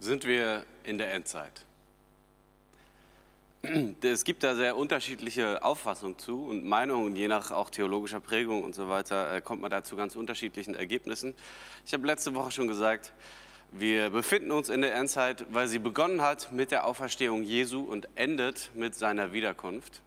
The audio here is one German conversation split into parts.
sind wir in der Endzeit. Es gibt da sehr unterschiedliche Auffassungen zu und Meinungen, je nach auch theologischer Prägung und so weiter, äh, kommt man da zu ganz unterschiedlichen Ergebnissen. Ich habe letzte Woche schon gesagt, wir befinden uns in der Endzeit, weil sie begonnen hat mit der Auferstehung Jesu und endet mit seiner Wiederkunft.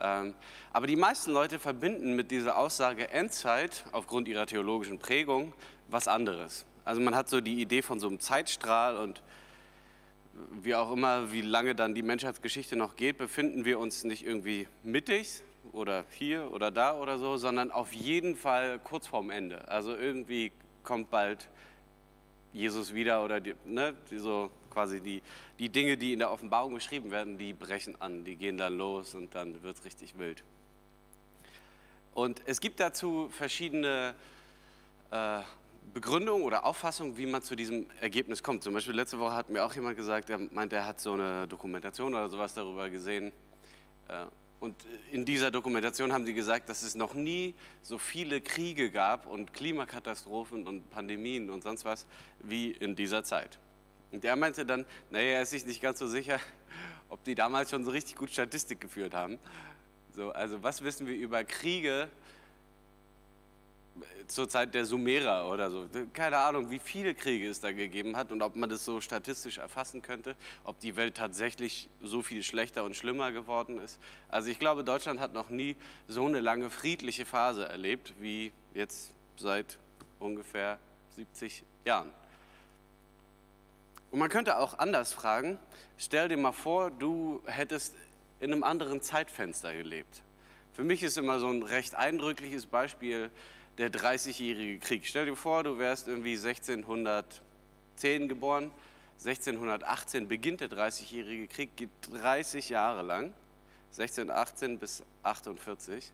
Ähm, aber die meisten Leute verbinden mit dieser Aussage Endzeit aufgrund ihrer theologischen Prägung was anderes. Also man hat so die Idee von so einem Zeitstrahl und wie auch immer, wie lange dann die Menschheitsgeschichte noch geht, befinden wir uns nicht irgendwie mittig oder hier oder da oder so, sondern auf jeden Fall kurz vorm Ende. Also irgendwie kommt bald Jesus wieder oder die, ne, die so quasi die, die Dinge, die in der Offenbarung beschrieben werden, die brechen an, die gehen dann los und dann wird es richtig wild. Und es gibt dazu verschiedene äh, Begründung oder Auffassung, wie man zu diesem Ergebnis kommt. Zum Beispiel letzte Woche hat mir auch jemand gesagt, er meint, er hat so eine Dokumentation oder sowas darüber gesehen. Äh, und in dieser Dokumentation haben sie gesagt, dass es noch nie so viele Kriege gab und Klimakatastrophen und Pandemien und sonst was wie in dieser Zeit. Und er meinte dann, naja, er ist sich nicht ganz so sicher, ob die damals schon so richtig gut Statistik geführt haben. So, also was wissen wir über Kriege zur Zeit der Sumerer oder so. Keine Ahnung, wie viele Kriege es da gegeben hat und ob man das so statistisch erfassen könnte, ob die Welt tatsächlich so viel schlechter und schlimmer geworden ist. Also ich glaube, Deutschland hat noch nie so eine lange friedliche Phase erlebt wie jetzt seit ungefähr 70 Jahren. Und man könnte auch anders fragen, stell dir mal vor, du hättest in einem anderen Zeitfenster gelebt. Für mich ist immer so ein recht eindrückliches Beispiel der 30-jährige Krieg. Stell dir vor, du wärst irgendwie 1610 geboren, 1618 beginnt der 30-jährige Krieg, geht 30 Jahre lang, 1618 bis 48.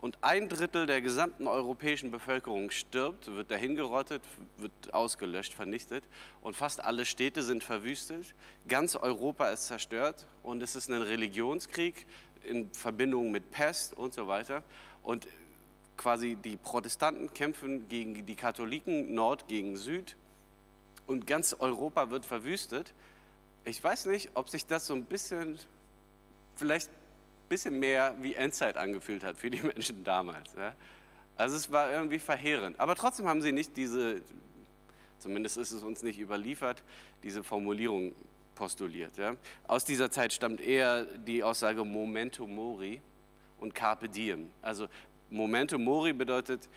Und ein Drittel der gesamten europäischen Bevölkerung stirbt, wird dahingerottet, wird ausgelöscht, vernichtet. Und fast alle Städte sind verwüstet. Ganz Europa ist zerstört. Und es ist ein Religionskrieg in Verbindung mit Pest und so weiter. Und quasi die Protestanten kämpfen gegen die Katholiken, Nord gegen Süd und ganz Europa wird verwüstet. Ich weiß nicht, ob sich das so ein bisschen, vielleicht ein bisschen mehr wie Endzeit angefühlt hat für die Menschen damals. Ja? Also es war irgendwie verheerend. Aber trotzdem haben sie nicht diese, zumindest ist es uns nicht überliefert, diese Formulierung postuliert. Ja? Aus dieser Zeit stammt eher die Aussage Momento Mori und Carpe Diem. Also Momento Mori bedeutet,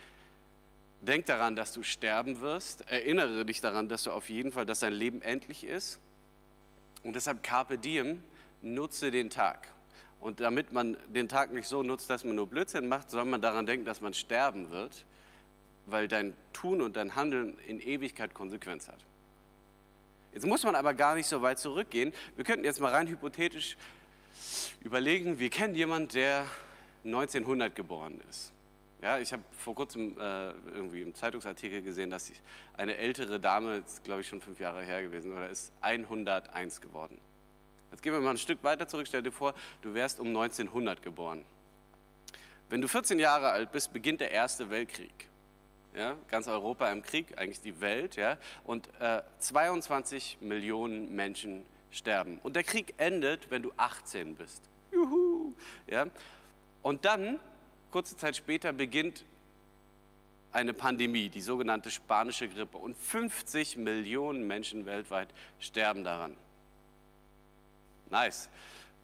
denk daran, dass du sterben wirst. Erinnere dich daran, dass du auf jeden Fall, dass dein Leben endlich ist. Und deshalb Carpe Diem, nutze den Tag. Und damit man den Tag nicht so nutzt, dass man nur Blödsinn macht, soll man daran denken, dass man sterben wird, weil dein Tun und dein Handeln in Ewigkeit Konsequenz hat. Jetzt muss man aber gar nicht so weit zurückgehen. Wir könnten jetzt mal rein hypothetisch überlegen, wir kennen jemanden, der 1900 geboren ist. Ja, ich habe vor kurzem äh, irgendwie im Zeitungsartikel gesehen, dass eine ältere Dame, glaube ich schon fünf Jahre her gewesen, oder ist 101 geworden. Jetzt gehen wir mal ein Stück weiter zurück. Stell dir vor, du wärst um 1900 geboren. Wenn du 14 Jahre alt bist, beginnt der Erste Weltkrieg. Ja, ganz Europa im Krieg, eigentlich die Welt. Ja, und äh, 22 Millionen Menschen sterben. Und der Krieg endet, wenn du 18 bist. Juhu! Ja, und dann, kurze Zeit später, beginnt eine Pandemie, die sogenannte spanische Grippe. Und 50 Millionen Menschen weltweit sterben daran. Nice.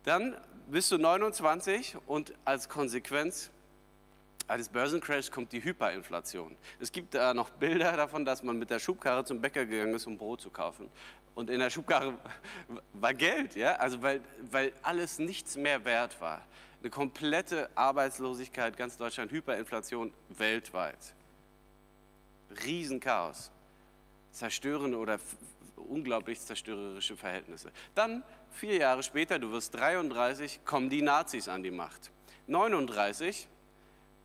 Dann bist du 29 und als Konsequenz eines Börsencrashs kommt die Hyperinflation. Es gibt da noch Bilder davon, dass man mit der Schubkarre zum Bäcker gegangen ist, um Brot zu kaufen. Und in der Schubkarre war Geld, ja, also weil, weil alles nichts mehr wert war eine komplette Arbeitslosigkeit, ganz Deutschland, Hyperinflation weltweit. Riesenchaos. Zerstörende oder unglaublich zerstörerische Verhältnisse. Dann, vier Jahre später, du wirst 33, kommen die Nazis an die Macht. 39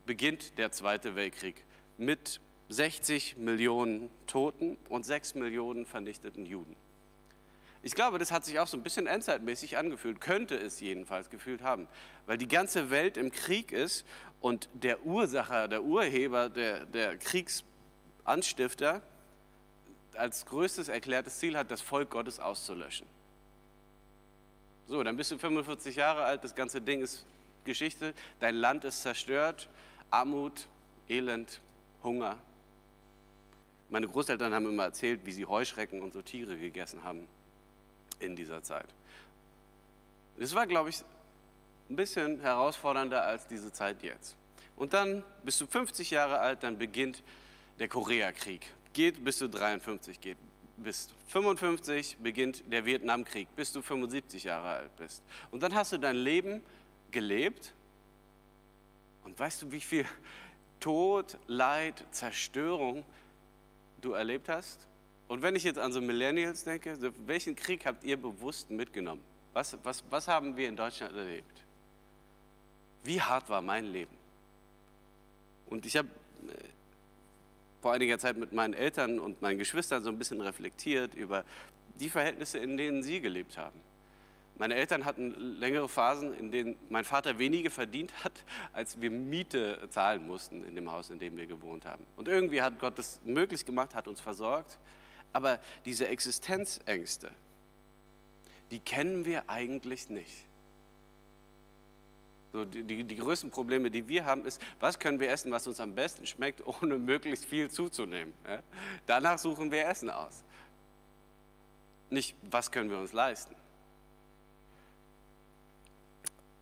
beginnt der Zweite Weltkrieg mit 60 Millionen Toten und 6 Millionen vernichteten Juden. Ich glaube, das hat sich auch so ein bisschen endzeitmäßig angefühlt, könnte es jedenfalls gefühlt haben, weil die ganze Welt im Krieg ist und der Ursacher, der Urheber, der, der Kriegsanstifter als größtes erklärtes Ziel hat, das Volk Gottes auszulöschen. So, dann bist du 45 Jahre alt, das ganze Ding ist Geschichte, dein Land ist zerstört, Armut, Elend, Hunger. Meine Großeltern haben immer erzählt, wie sie Heuschrecken und so Tiere gegessen haben in dieser Zeit. Es war, glaube ich, ein bisschen herausfordernder als diese Zeit jetzt. Und dann bist du 50 Jahre alt, dann beginnt der Koreakrieg. Geht bis du 53 geht. Bist 55 beginnt der Vietnamkrieg, bis du 75 Jahre alt bist. Und dann hast du dein Leben gelebt. Und weißt du, wie viel Tod, Leid, Zerstörung du erlebt hast? Und wenn ich jetzt an so Millennials denke, welchen Krieg habt ihr bewusst mitgenommen? Was, was, was haben wir in Deutschland erlebt? Wie hart war mein Leben? Und ich habe äh, vor einiger Zeit mit meinen Eltern und meinen Geschwistern so ein bisschen reflektiert über die Verhältnisse, in denen sie gelebt haben. Meine Eltern hatten längere Phasen, in denen mein Vater weniger verdient hat, als wir Miete zahlen mussten in dem Haus, in dem wir gewohnt haben. Und irgendwie hat Gott das möglich gemacht, hat uns versorgt. Aber diese Existenzängste, die kennen wir eigentlich nicht. So die, die, größten Probleme, die wir haben, ist, was können wir essen, was uns am besten schmeckt, ohne möglichst viel zuzunehmen. Ja? Danach suchen wir Essen aus. Nicht, was können wir uns leisten.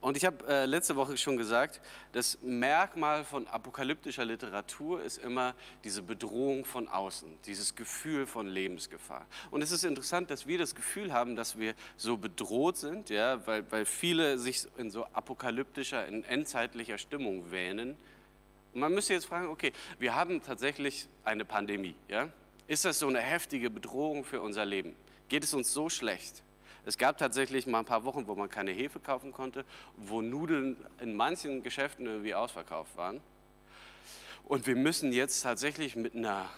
Und ich habe äh, letzte Woche schon gesagt, das Merkmal von apokalyptischer Literatur ist immer diese Bedrohung von außen, dieses Gefühl von Lebensgefahr. Und es ist interessant, dass wir das Gefühl haben, dass wir so bedroht sind, ja, weil, weil viele sich in so apokalyptischer, in endzeitlicher Stimmung wähnen. Und man müsste jetzt fragen, okay, wir haben tatsächlich eine Pandemie. Ja? Ist das so eine heftige Bedrohung für unser Leben? Geht es uns so schlecht? Es gab tatsächlich mal ein paar Wochen, wo man keine Hefe kaufen konnte, wo Nudeln in manchen Geschäften irgendwie ausverkauft waren. Und wir müssen jetzt tatsächlich mit einer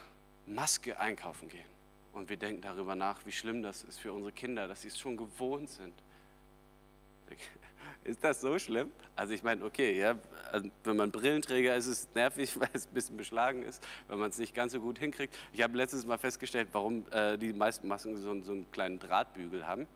Maske einkaufen gehen. Und wir denken darüber nach, wie schlimm das ist für unsere Kinder, dass sie es schon gewohnt sind. Ist das so schlimm? Also ich meine, okay, ja, also wenn man Brillenträger ist, ist es nervig, weil es ein bisschen beschlagen ist, wenn man es nicht ganz so gut hinkriegt. Ich habe letztes Mal festgestellt, warum äh, die meisten Masken so, so einen kleinen Drahtbügel haben.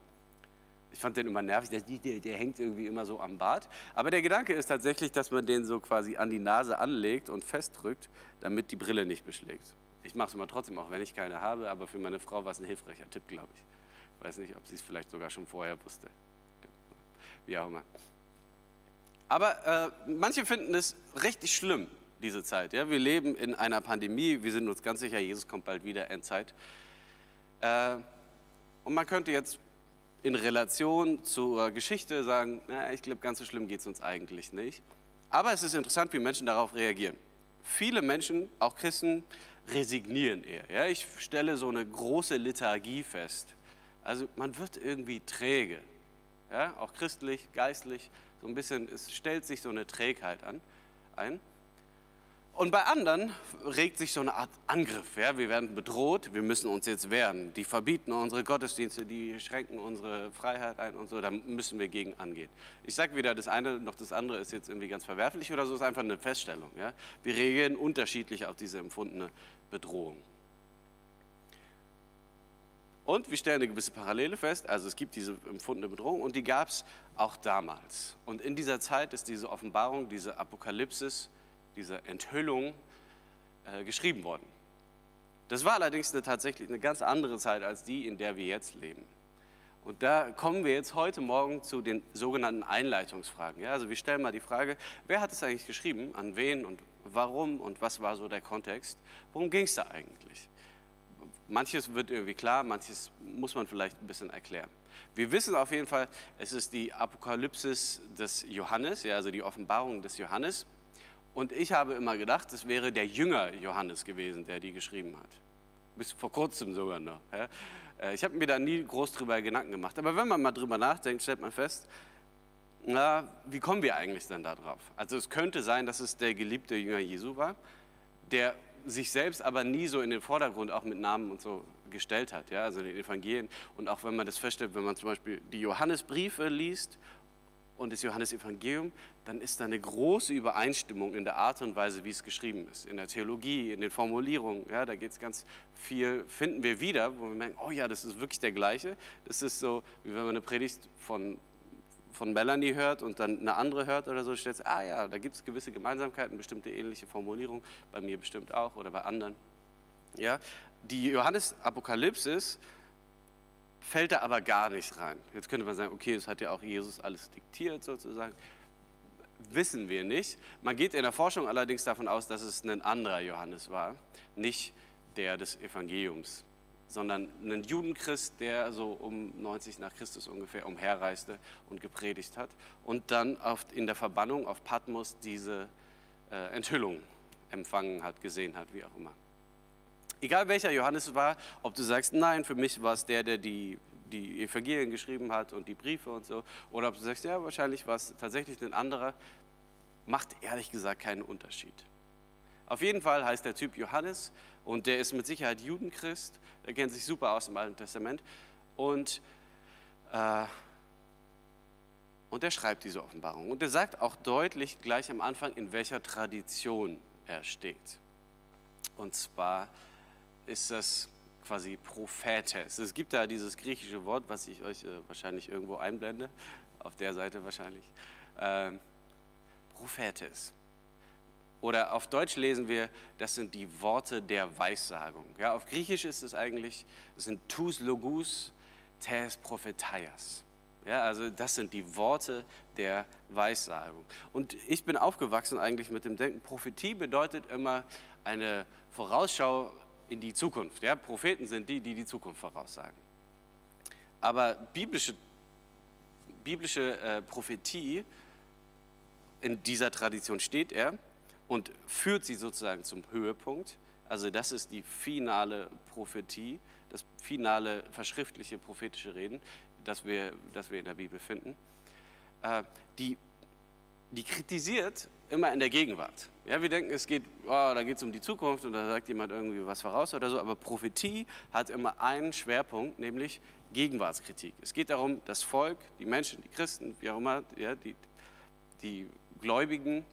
Ich fand den immer nervig, der, der, der, hängt irgendwie immer so am Bart. Aber der Gedanke ist tatsächlich, dass man den so quasi an die Nase anlegt und festdrückt, damit die Brille nicht beschlägt. Ich mache es immer trotzdem, auch wenn ich keine habe, aber für meine Frau war es ein hilfreicher Tipp, glaube ich. Ich weiß nicht, ob sie es vielleicht sogar schon vorher wusste. Wie auch immer. Aber äh, manche finden es richtig schlimm, diese Zeit. Ja? Wir leben in einer Pandemie, wir sind uns ganz sicher, Jesus kommt bald wieder, Endzeit. Äh, und man könnte jetzt in Relation zur Geschichte sagen, na, ich glaube, ganz so schlimm geht es uns eigentlich nicht. Aber es ist interessant, wie Menschen darauf reagieren. Viele Menschen, auch Christen, resignieren eher. Ja? Ich stelle so eine große Lethargie fest. Also man wird irgendwie träge, ja? auch christlich, geistlich, so ein bisschen, es stellt sich so eine Trägheit an, ein. Und bei anderen regt sich so eine Art Angriff. Ja? Wir werden bedroht, wir müssen uns jetzt wehren. Die verbieten unsere Gottesdienste, die schränken unsere Freiheit ein und so, da müssen wir gegen angehen. Ich sage weder das eine noch das andere ist jetzt irgendwie ganz verwerflich oder so, es ist einfach eine Feststellung. Ja? Wir reagieren unterschiedlich auf diese empfundene Bedrohung. Und wir stellen eine gewisse Parallele fest, also es gibt diese empfundene Bedrohung und die gab es auch damals. Und in dieser Zeit ist diese Offenbarung, diese Apokalypsis, diese Enthüllung äh, geschrieben worden. Das war allerdings eine, tatsächlich eine ganz andere Zeit als die, in der wir jetzt leben. Und da kommen wir jetzt heute Morgen zu den sogenannten Einleitungsfragen. Ja, also wir stellen mal die Frage, wer hat es eigentlich geschrieben, an wen und warum und was war so der Kontext? Worum ging es da eigentlich? Manches wird irgendwie klar, manches muss man vielleicht ein bisschen erklären. Wir wissen auf jeden Fall, es ist die Apokalypsis des Johannes, ja, also die Offenbarung des Johannes. Und ich habe immer gedacht, es wäre der Jünger Johannes gewesen, der die geschrieben hat. Bis vor kurzem sogar noch. Äh, ich habe mir da nie groß drüber Gedanken gemacht. Aber wenn man mal drüber nachdenkt, stellt man fest, na, wie kommen wir eigentlich denn da drauf? Also es könnte sein, dass es der geliebte Jünger Jesu war, der sich selbst aber nie so in den Vordergrund auch mit Namen und so gestellt hat, ja, also in den Evangelien. Und auch wenn man das feststellt, wenn man zum Beispiel die Johannesbriefe liest und das Johannesevangelium, dann ist da eine große Übereinstimmung in der Art und Weise, wie es geschrieben ist. In der Theologie, in den Formulierungen. Ja, da geht es ganz viel, finden wir wieder, wo wir merken, oh ja, das ist wirklich der gleiche. Das ist so, wie wenn man eine Predigt von, von Melanie hört und dann eine andere hört oder so, stellt ah ja, da gibt es gewisse Gemeinsamkeiten, bestimmte ähnliche Formulierungen, bei mir bestimmt auch oder bei anderen. Ja, die Johannes-Apokalypsis fällt da aber gar nicht rein. Jetzt könnte man sagen, okay, es hat ja auch Jesus alles diktiert sozusagen. Wissen wir nicht. Man geht in der Forschung allerdings davon aus, dass es ein anderer Johannes war, nicht der des Evangeliums, sondern ein Judenchrist, der so um 90 nach Christus ungefähr umherreiste und gepredigt hat und dann in der Verbannung auf Patmos diese äh, Enthüllung empfangen hat, gesehen hat, wie auch immer. Egal welcher Johannes es war, ob du sagst, nein, für mich war es der, der die, die Evangelien geschrieben hat und die Briefe und so, oder ob du sagst, ja, wahrscheinlich war es tatsächlich ein anderer, macht ehrlich gesagt keinen Unterschied. Auf jeden Fall heißt der Typ Johannes und der ist mit Sicherheit Judenchrist, der kennt sich super aus im Alten Testament und, äh, und der schreibt diese Offenbarung. Und der sagt auch deutlich gleich am Anfang, in welcher Tradition er steht. Und zwar ist das quasi Prophetes. Es gibt da dieses griechische Wort, was ich euch äh, wahrscheinlich irgendwo einblende, auf der Seite wahrscheinlich. Ähm, Prophetes. Oder auf Deutsch lesen wir, das sind die Worte der Weissagung. Ja, auf Griechisch ist es eigentlich, das sind tous logus tes prophetaias. Ja, also das sind die Worte der Weissagung. Und ich bin aufgewachsen eigentlich mit dem Denken, Prophetie bedeutet immer eine Vorausschau in die Zukunft. Ja? Propheten sind die, die die Zukunft voraussagen. Aber biblische, biblische äh, Prophetie, in dieser Tradition steht er und führt sie sozusagen zum Höhepunkt. Also das ist die finale Prophetie, das finale verschriftliche prophetische Reden, das wir, das wir in der Bibel finden. Äh, die, die kritisiert immer in der Gegenwart. Ja, wir denken, es geht, oh, da geht es um die Zukunft und da sagt jemand irgendwie was voraus oder so, aber Prophetie hat immer einen Schwerpunkt, nämlich Gegenwartskritik. Es geht darum, das Volk, die Menschen, die Christen, wie auch immer, ja, die, die Gläubigen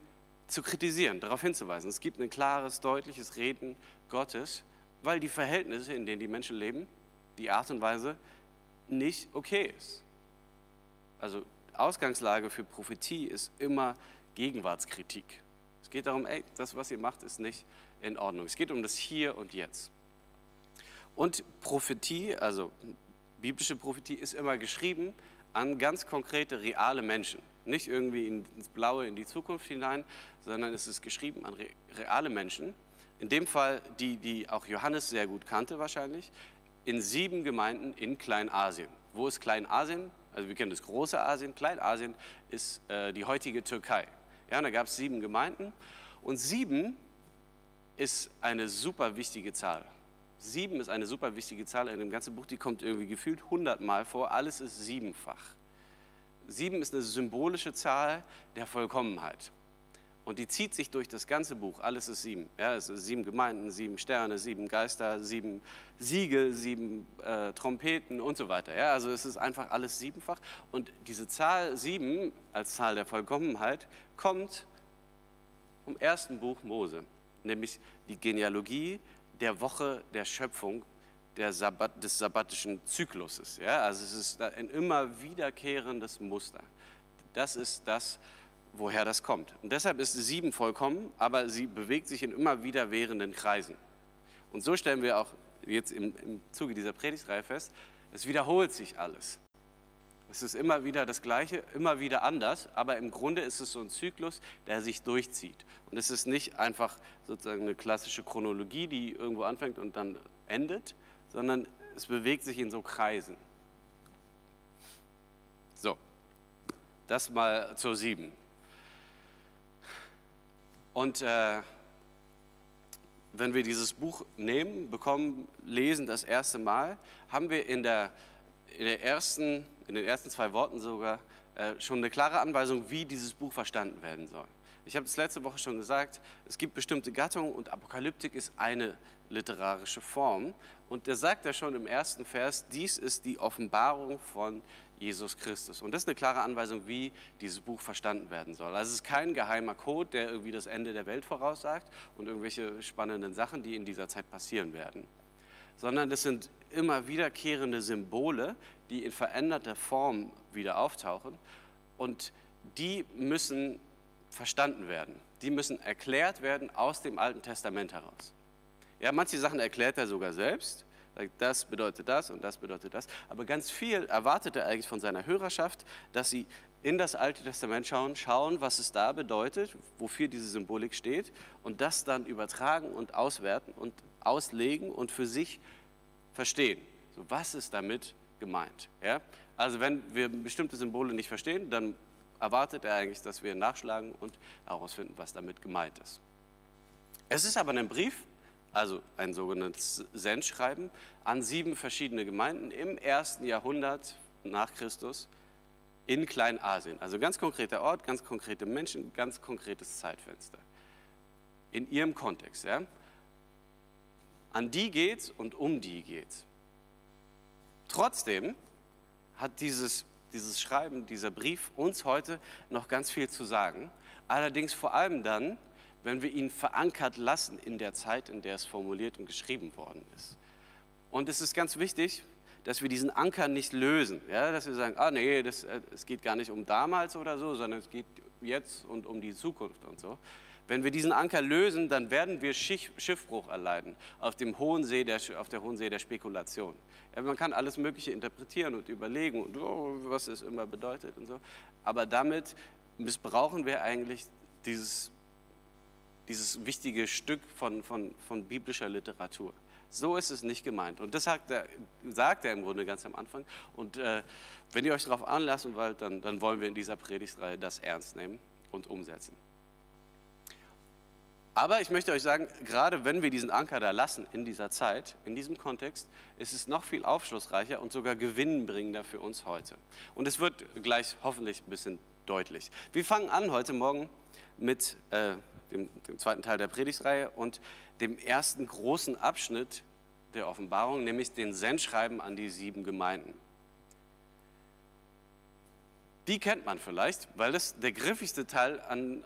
zu kritisieren, darauf hinzuweisen. Es gibt ein klares, deutliches Reden Gottes, weil die Verhältnisse, in denen die Menschen leben, die Art und Weise nicht okay ist. Also Ausgangslage für Prophetie ist immer Gegenwartskritik. Es geht darum, ey, das, was ihr macht, ist nicht in Ordnung. Es geht um das Hier und Jetzt. Und Prophetie, also biblische Prophetie, ist immer geschrieben an ganz konkrete, reale Menschen. Nicht irgendwie ins Blaue, in die Zukunft hinein, sondern es ist geschrieben an reale Menschen. In dem Fall die, die auch Johannes sehr gut kannte wahrscheinlich, in sieben Gemeinden in Kleinasien. Wo ist Kleinasien? Also wir kennen das große Asien. Kleinasien ist äh, die heutige Türkei. Ja, da gab es sieben Gemeinden und sieben ist eine super wichtige Zahl. Sieben ist eine super wichtige Zahl in dem ganzen Buch, die kommt irgendwie gefühlt hundertmal vor. Alles ist siebenfach. Sieben ist eine symbolische Zahl der Vollkommenheit. Und die zieht sich durch das ganze Buch. Alles ist sieben. Ja, es ist sieben Gemeinden, sieben Sterne, sieben Geister, sieben Siegel, sieben äh, Trompeten und so weiter. Ja, also es ist einfach alles siebenfach. Und diese Zahl sieben als Zahl der Vollkommenheit kommt vom ersten Buch Mose, nämlich die Genealogie der Woche der Schöpfung Sabbat, des sabbatischen Zykluses. Ja, also es ist ein immer wiederkehrendes Muster. Das ist das, woher das kommt. Und deshalb ist sieben vollkommen, aber sie bewegt sich in immer wiederkehrenden Kreisen. Und so stellen wir auch jetzt im, im Zuge dieser Predigtreihe fest, es wiederholt sich alles. Es ist immer wieder das Gleiche, immer wieder anders, aber im Grunde ist es so ein Zyklus, der sich durchzieht. Und es ist nicht einfach sozusagen eine klassische Chronologie, die irgendwo anfängt und dann endet, sondern es bewegt sich in so Kreisen. So, das mal zur sieben. Und äh, wenn wir dieses Buch nehmen, bekommen, lesen das erste Mal, haben wir in, der, in, der ersten, in den ersten zwei Worten sogar äh, schon eine klare Anweisung, wie dieses Buch verstanden werden soll. Ich habe es letzte Woche schon gesagt, es gibt bestimmte Gattungen und Apokalyptik ist eine literarische Form. Und der sagt ja schon im ersten Vers, dies ist die Offenbarung von Jesus Christus. Und das ist eine klare Anweisung, wie dieses Buch verstanden werden soll. Also es ist kein geheimer Code, der irgendwie das Ende der Welt voraussagt und irgendwelche spannenden Sachen, die in dieser Zeit passieren werden. Sondern es sind immer wiederkehrende Symbole, die in veränderter Form wieder auftauchen. Und die müssen verstanden werden. Die müssen erklärt werden aus dem Alten Testament heraus. Ja, manche Sachen erklärt er sogar selbst. Das bedeutet das und das bedeutet das. Aber ganz viel erwartet er eigentlich von seiner Hörerschaft, dass sie in das Alte Testament schauen, schauen, was es da bedeutet, wofür diese Symbolik steht und das dann übertragen und auswerten und auslegen und für sich verstehen. So, was ist damit gemeint? Ja? Also wenn wir bestimmte Symbole nicht verstehen, dann erwartet er eigentlich, dass wir nachschlagen und herausfinden, was damit gemeint ist. Es ist aber ein Brief, also ein sogenanntes Sendschreiben, an sieben verschiedene Gemeinden im ersten Jahrhundert nach Christus in Kleinasien. Also ganz konkreter Ort, ganz konkrete Menschen, ganz konkretes Zeitfenster. In ihrem Kontext. Ja? An die geht's und um die geht's. Trotzdem hat dieses, dieses Schreiben, dieser Brief uns heute noch ganz viel zu sagen. Allerdings vor allem dann, wenn wir ihn verankert lassen in der Zeit, in der es formuliert und geschrieben worden ist. Und es ist ganz wichtig, dass wir diesen Anker nicht lösen, ja? dass wir sagen, ah nee, das, äh, es geht gar nicht um damals oder so, sondern es geht jetzt und um die Zukunft und so. Wenn wir diesen Anker lösen, dann werden wir Schiffbruch erleiden auf, dem hohen See der, auf der hohen See der Spekulation. Man kann alles Mögliche interpretieren und überlegen, und, oh, was es immer bedeutet und so. Aber damit missbrauchen wir eigentlich dieses, dieses wichtige Stück von, von, von biblischer Literatur. So ist es nicht gemeint. Und das sagt er, sagt er im Grunde ganz am Anfang. Und äh, wenn ihr euch darauf anlassen wollt, dann, dann wollen wir in dieser Predigtreihe das ernst nehmen und umsetzen. Aber ich möchte euch sagen, gerade wenn wir diesen Anker da lassen in dieser Zeit, in diesem Kontext, ist es noch viel aufschlussreicher und sogar gewinnbringender für uns heute. Und es wird gleich hoffentlich ein bisschen deutlich. Wir fangen an heute Morgen mit äh, dem, dem zweiten Teil der Predigtreihe und dem ersten großen Abschnitt der Offenbarung, nämlich den Sendschreiben an die sieben Gemeinden. Die kennt man vielleicht, weil das der griffigste Teil an,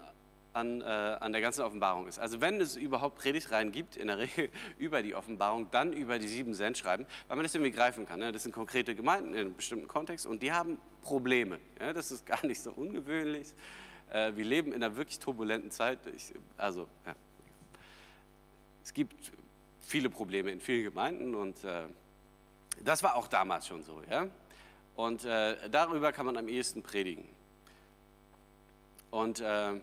an, äh, an der ganzen Offenbarung ist. Also wenn es überhaupt Predigtreihen gibt, in der Regel über die Offenbarung, dann über die sieben Sendschreiben, weil man das irgendwie greifen kann. Ne? Das sind konkrete Gemeinden in einem bestimmten Kontext und die haben Probleme. Ja? Das ist gar nicht so ungewöhnlich. Äh, wir leben in einer wirklich turbulenten Zeit. Ich, also, ja. es gibt viele Probleme in vielen Gemeinden und äh, das war auch damals schon so. Ja? Und äh, darüber kann man am ehesten predigen. Und äh,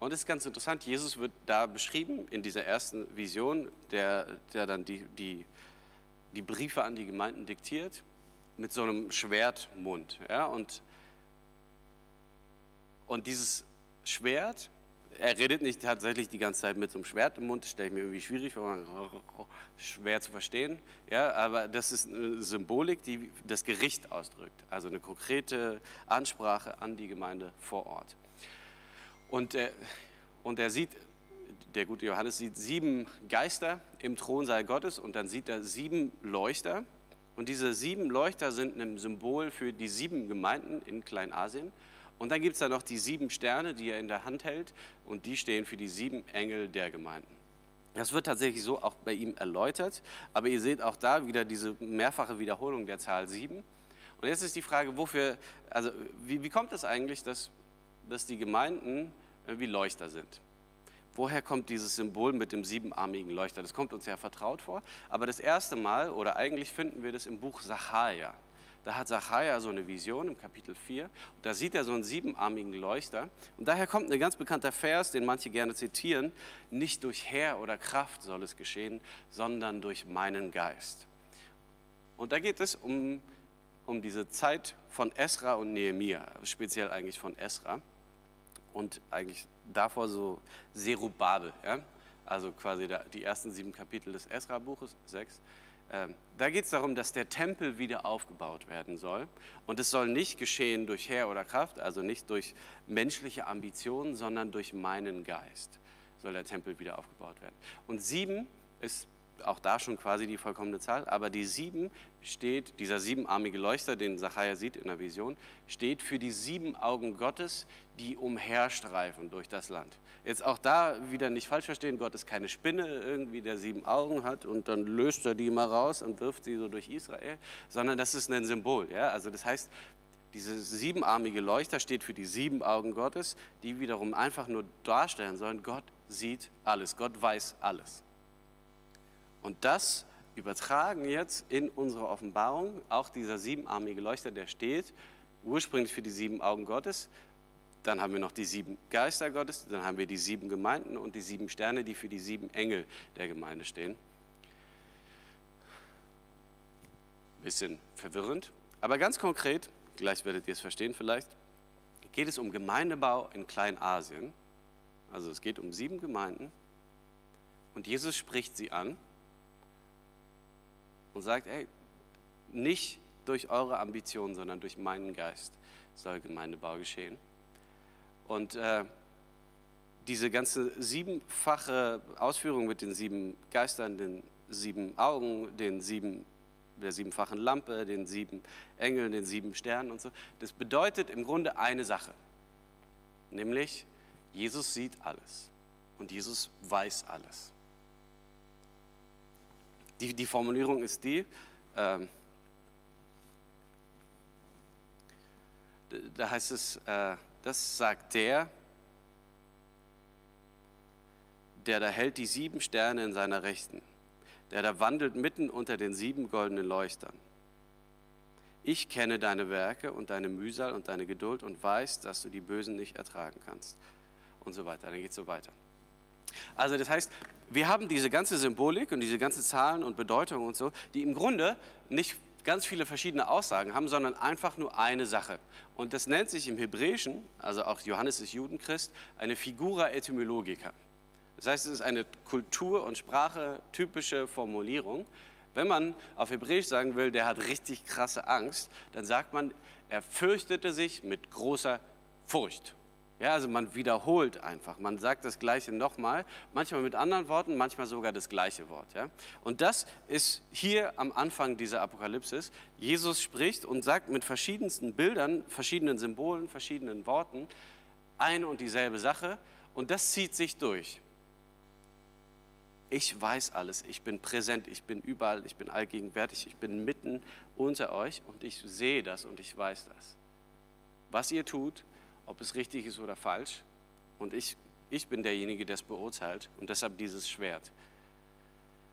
und es ist ganz interessant, Jesus wird da beschrieben in dieser ersten Vision, der, der dann die, die, die Briefe an die Gemeinden diktiert, mit so einem Schwertmund. Ja? Und, und dieses Schwert, er redet nicht tatsächlich die ganze Zeit mit so einem Schwert im Mund, das stelle ich mir irgendwie schwierig vor, schwer zu verstehen. Ja, aber das ist eine Symbolik, die das Gericht ausdrückt, also eine konkrete Ansprache an die Gemeinde vor Ort. Und, äh, und er sieht, der gute Johannes sieht sieben Geister im Thronsaal Gottes und dann sieht er sieben Leuchter. Und diese sieben Leuchter sind ein Symbol für die sieben Gemeinden in Kleinasien. Und dann gibt es da noch die sieben Sterne, die er in der Hand hält, und die stehen für die sieben Engel der Gemeinden. Das wird tatsächlich so auch bei ihm erläutert, aber ihr seht auch da wieder diese mehrfache Wiederholung der Zahl sieben. Und jetzt ist die Frage, wofür, also wie, wie kommt es eigentlich, dass, dass die Gemeinden wie Leuchter sind. Woher kommt dieses Symbol mit dem siebenarmigen Leuchter? Das kommt uns ja vertraut vor. Aber das erste Mal, oder eigentlich finden wir das im Buch Sacharja. Da hat Sacharja so eine Vision im Kapitel 4. Und da sieht er so einen siebenarmigen Leuchter. Und daher kommt ein ganz bekannter Vers, den manche gerne zitieren. Nicht durch Herr oder Kraft soll es geschehen, sondern durch meinen Geist. Und da geht es um, um diese Zeit von Esra und Nehemia, speziell eigentlich von Esra und eigentlich davor so Serubabel, ja? also quasi die ersten sieben Kapitel des Esra-Buches, sechs, Ähm, da geht es darum, dass der Tempel wieder aufgebaut werden soll. Und es soll nicht geschehen durch Herr oder Kraft, also nicht durch menschliche Ambitionen, sondern durch meinen Geist soll der Tempel wieder aufgebaut werden. Und sieben ist auch da schon quasi die vollkommene Zahl, aber die sieben steht, dieser siebenarmige Leuchter, den Zachariah sieht in der Vision, steht für die sieben Augen Gottes, die umherstreifen durch das Land. Jetzt auch da wieder nicht falsch verstehen, Gott ist keine Spinne irgendwie, der sieben Augen hat und dann löst er die mal raus und wirft sie so durch Israel, sondern das ist ein Symbol. Ja? Also das heißt, dieses siebenarmige Leuchter steht für die sieben Augen Gottes, die wiederum einfach nur darstellen sollen, Gott sieht alles, Gott weiß alles. Und das übertragen jetzt in unsere Offenbarung, auch dieser siebenarmige Leuchter, der steht ursprünglich für die sieben Augen Gottes. Dann haben wir noch die sieben Geister Gottes, dann haben wir die sieben Gemeinden und die sieben Sterne, die für die sieben Engel der Gemeinde stehen. Bisschen verwirrend, aber ganz konkret, gleich werdet ihr es verstehen vielleicht, geht es um Gemeindebau in Kleinasien. Also es geht um sieben Gemeinden und Jesus spricht sie an und sagt, ey, nicht durch eure Ambitionen, sondern durch meinen Geist soll Gemeindebau geschehen. Und äh, diese ganze siebenfache Ausführung mit den sieben Geistern, den sieben Augen, den sieben, der siebenfachen Lampe, den sieben Engeln, den sieben Sternen und so, das bedeutet im Grunde eine Sache, nämlich Jesus sieht alles und Jesus weiß alles. Die, die Formulierung ist die, ähm, da heißt es, äh, das sagt der, der da hält die sieben Sterne in seiner Rechten, der da wandelt mitten unter den sieben goldenen Leuchtern. Ich kenne deine Werke und deine Mühsal und deine Geduld und weiß, dass du die Bösen nicht ertragen kannst. Und so weiter. Dann geht es so weiter. Also das heißt, wir haben diese ganze Symbolik und diese ganzen Zahlen und Bedeutungen und so, die im Grunde nicht ganz viele verschiedene Aussagen haben, sondern einfach nur eine Sache. Und das nennt sich im Hebräischen, also auch Johannes ist Judenchrist, eine Figura etymologica. Das heißt, es ist eine Kultur- und Sprache typische Formulierung. Wenn man auf Hebräisch sagen will, der hat richtig krasse Angst, dann sagt man, er fürchtete sich mit großer Furcht. Ja, also man wiederholt einfach, man sagt das Gleiche nochmal, manchmal mit anderen Worten, manchmal sogar das gleiche Wort. Ja? Und das ist hier am Anfang dieser Apokalypsis. Jesus spricht und sagt mit verschiedensten Bildern, verschiedenen Symbolen, verschiedenen Worten eine und dieselbe Sache und das zieht sich durch. Ich weiß alles, ich bin präsent, ich bin überall, ich bin allgegenwärtig, ich bin mitten unter euch und ich sehe das und ich weiß das. Was ihr tut, ob es richtig ist oder falsch. Und ich, ich bin derjenige, der es beurteilt und deshalb dieses Schwert.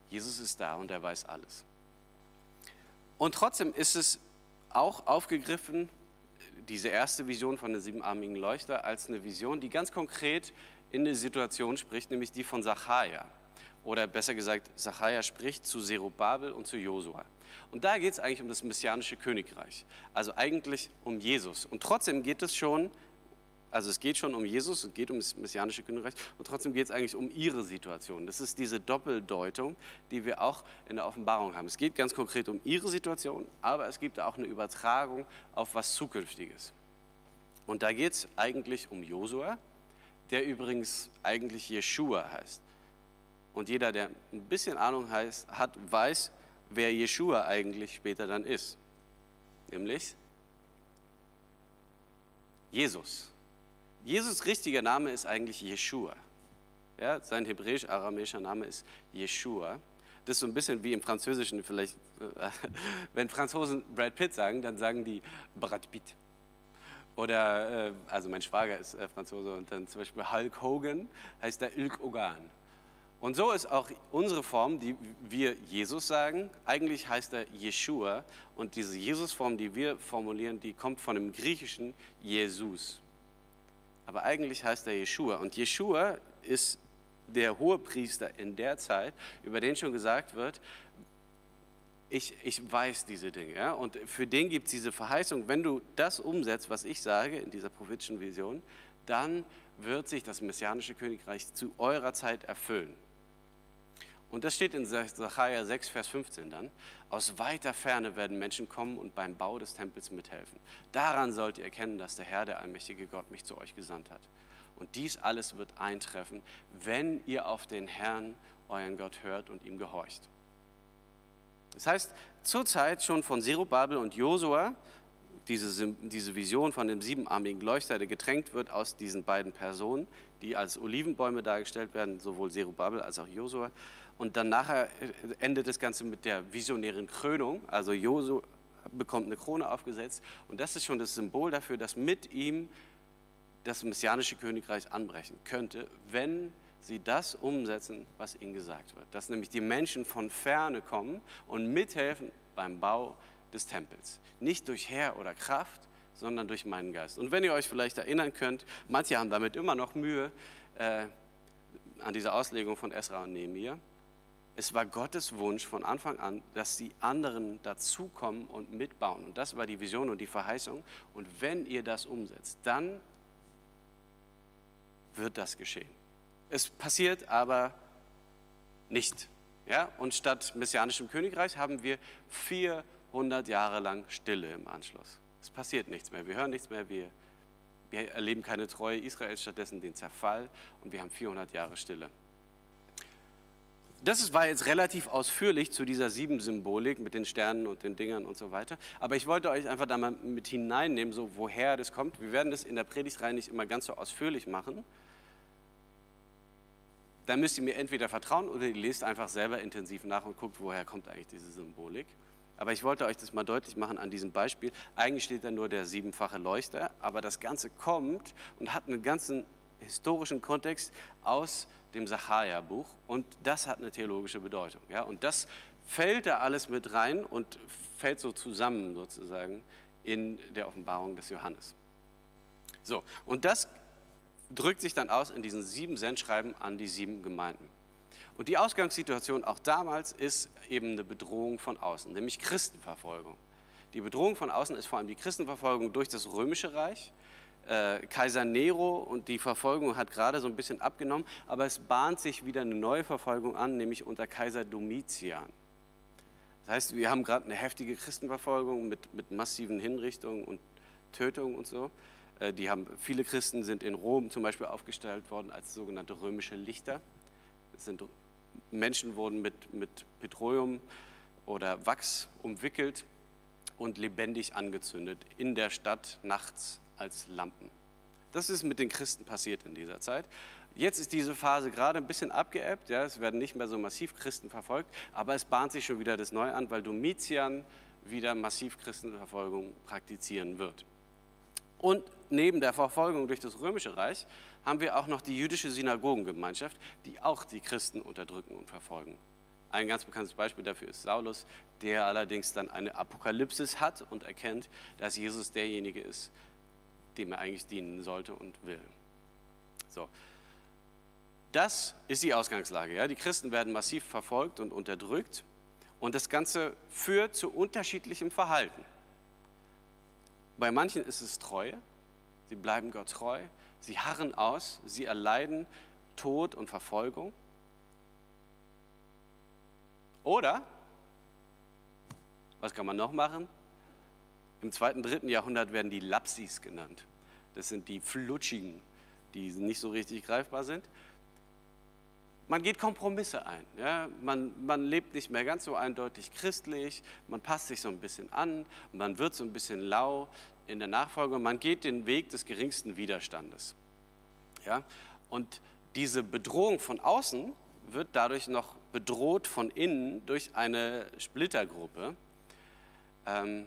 Jesus ist da und er weiß alles. Und trotzdem ist es auch aufgegriffen, diese erste Vision von der siebenarmigen Leuchter, als eine Vision, die ganz konkret in eine Situation spricht, nämlich die von Sacharja. Oder besser gesagt, Sacharja spricht zu Zerubabel und zu Josua. Und da geht es eigentlich um das messianische Königreich, also eigentlich um Jesus. Und trotzdem geht es schon also es geht schon um Jesus, es geht um das messianische Königreich und trotzdem geht es eigentlich um ihre Situation. Das ist diese Doppeldeutung, die wir auch in der Offenbarung haben. Es geht ganz konkret um ihre Situation, aber es gibt auch eine Übertragung auf was Zukünftiges. Und da geht es eigentlich um Josua, der übrigens eigentlich Jeshua heißt. Und jeder, der ein bisschen Ahnung heißt, hat, weiß, wer Jeshua eigentlich später dann ist. Nämlich Jesus. Jesus richtiger Name ist eigentlich Jeshua. Ja, sein hebräisch-aramäischer Name ist Jeshua. Das ist so ein bisschen wie im Französischen vielleicht, äh, wenn Franzosen Brad Pitt sagen, dann sagen die Brad Pitt. Oder, äh, also mein Schwager ist äh, Franzose und dann zum Beispiel Hulk Hogan heißt er Ilk Ogan. Und so ist auch unsere Form, die wir Jesus sagen, eigentlich heißt er Jeshua. Und diese Jesus-Form, die wir formulieren, die kommt von dem griechischen Jesus aber eigentlich heißt er Jeshua. Und Jeshua ist der Hohepriester in der Zeit, über den schon gesagt wird, ich, ich weiß diese Dinge. Ja? Und für den gibt es diese Verheißung, wenn du das umsetzt, was ich sage in dieser prophetischen Vision, dann wird sich das messianische Königreich zu eurer Zeit erfüllen. Und das steht in Sacharja 6, Vers 15 dann. Aus weiter Ferne werden Menschen kommen und beim Bau des Tempels mithelfen. Daran sollt ihr erkennen, dass der Herr, der allmächtige Gott, mich zu euch gesandt hat. Und dies alles wird eintreffen, wenn ihr auf den Herrn, euren Gott, hört und ihm gehorcht. Das heißt, zur Zeit schon von Zerubabel und Josua, diese, diese Vision von dem siebenarmigen Leuchter, der getränkt wird aus diesen beiden Personen, die als Olivenbäume dargestellt werden, sowohl Zerubabel als auch Josua, und dann nachher äh, endet das Ganze mit der visionären Krönung. Also Josu bekommt eine Krone aufgesetzt. Und das ist schon das Symbol dafür, dass mit ihm das messianische Königreich anbrechen könnte, wenn sie das umsetzen, was ihnen gesagt wird. Dass nämlich die Menschen von ferne kommen und mithelfen beim Bau des Tempels. Nicht durch Herr oder Kraft, sondern durch meinen Geist. Und wenn ihr euch vielleicht erinnern könnt, manche haben damit immer noch Mühe äh, an dieser Auslegung von Esra und Nehemiah. Es war Gottes Wunsch von Anfang an, dass die anderen dazukommen und mitbauen. Und das war die Vision und die Verheißung. Und wenn ihr das umsetzt, dann wird das geschehen. Es passiert aber nicht. Ja? Und statt messianischem Königreich haben wir 400 Jahre lang Stille im Anschluss. Es passiert nichts mehr. Wir hören nichts mehr. Wir, wir erleben keine Treue Israels, stattdessen den Zerfall. Und wir haben 400 Jahre Stille das war jetzt relativ ausführlich zu dieser Sieben-Symbolik mit den Sternen und den Dingern und so weiter. Aber ich wollte euch einfach da mal mit hineinnehmen, so woher das kommt. Wir werden das in der Predigtreihe nicht immer ganz so ausführlich machen. Da müsst ihr mir entweder vertrauen oder ihr lest einfach selber intensiv nach und guckt, woher kommt eigentlich diese Symbolik. Aber ich wollte euch das mal deutlich machen an diesem Beispiel. Eigentlich steht da nur der siebenfache Leuchter, aber das Ganze kommt und hat einen ganzen historischen Kontext aus dem Sacharja-Buch und das hat eine theologische Bedeutung. Ja? Und das fällt da alles mit rein und fällt so zusammen sozusagen in der Offenbarung des Johannes. So, und das drückt sich dann aus in diesen sieben Sendschreiben an die sieben Gemeinden. Und die Ausgangssituation auch damals ist eben eine Bedrohung von außen, nämlich Christenverfolgung. Die Bedrohung von außen ist vor allem die Christenverfolgung durch das Römische Reich äh, Kaiser Nero und die Verfolgung hat gerade so ein bisschen abgenommen, aber es bahnt sich wieder eine neue Verfolgung an, nämlich unter Kaiser Domitian. Das heißt, wir haben gerade eine heftige Christenverfolgung mit, mit massiven Hinrichtungen und Tötungen und so. Äh, die haben, viele Christen sind in Rom zum Beispiel aufgestellt worden als sogenannte römische Lichter. Das sind, Menschen wurden mit, mit Petroleum oder Wachs umwickelt und lebendig angezündet in der Stadt nachts als Lampen. Das ist mit den Christen passiert in dieser Zeit. Jetzt ist diese Phase gerade ein bisschen abgeebbt, ja, es werden nicht mehr so massiv Christen verfolgt, aber es bahnt sich schon wieder das Neue an, weil Domitian wieder massiv Christenverfolgung praktizieren wird. Und neben der Verfolgung durch das Römische Reich haben wir auch noch die jüdische Synagogengemeinschaft, die auch die Christen unterdrücken und verfolgen. Ein ganz bekanntes Beispiel dafür ist Saulus, der allerdings dann eine Apokalypsis hat und erkennt, dass Jesus derjenige ist, dem er eigentlich dienen sollte und will. So. Das ist die Ausgangslage. Ja? Die Christen werden massiv verfolgt und unterdrückt und das Ganze führt zu unterschiedlichem Verhalten. Bei manchen ist es Treue, sie bleiben Gott treu, sie harren aus, sie erleiden Tod und Verfolgung. Oder, was kann man noch machen? Im zweiten, dritten Jahrhundert werden die Lapsis genannt. Das sind die Flutschigen, die nicht so richtig greifbar sind. Man geht Kompromisse ein. Ja? Man, man lebt nicht mehr ganz so eindeutig christlich, man passt sich so ein bisschen an, man wird so ein bisschen lau in der Nachfolge, man geht den Weg des geringsten Widerstandes. Ja? Und diese Bedrohung von außen wird dadurch noch bedroht von innen durch eine Splittergruppe. Ähm,